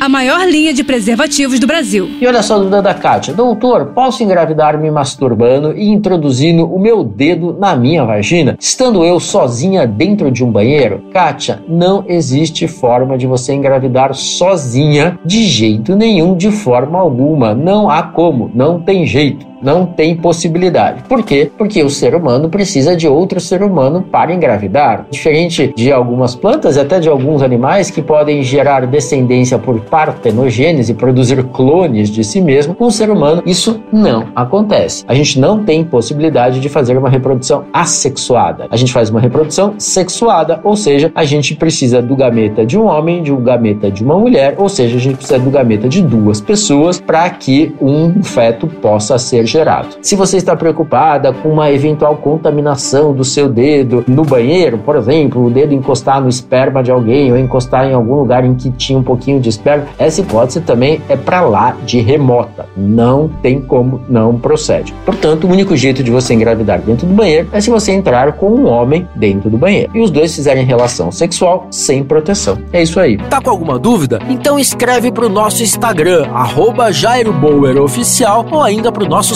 a maior linha de preservativos do Brasil. E olha só a dúvida da Kátia. Doutor, posso engravidar me masturbando e introduzindo o meu dedo na minha vagina, estando eu sozinha dentro de um banheiro? Kátia, não existe forma de você engravidar sozinha de jeito nenhum, de forma alguma. Não há como, não tem jeito. Não tem possibilidade. Por quê? Porque o ser humano precisa de outro ser humano para engravidar. Diferente de algumas plantas e até de alguns animais que podem gerar descendência por partenogênese, produzir clones de si mesmo, com o ser humano isso não acontece. A gente não tem possibilidade de fazer uma reprodução assexuada. A gente faz uma reprodução sexuada, ou seja, a gente precisa do gameta de um homem, de um gameta de uma mulher, ou seja, a gente precisa do gameta de duas pessoas para que um feto possa ser gerado. Se você está preocupada com uma eventual contaminação do seu dedo no banheiro, por exemplo, o dedo encostar no esperma de alguém ou encostar em algum lugar em que tinha um pouquinho de esperma, essa hipótese também é para lá de remota. Não tem como, não procede. Portanto, o único jeito de você engravidar dentro do banheiro é se você entrar com um homem dentro do banheiro e os dois fizerem relação sexual sem proteção. É isso aí. Tá com alguma dúvida? Então escreve para o nosso Instagram, arroba Oficial, ou ainda para o nosso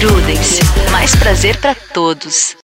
Prudence, mais prazer para todos.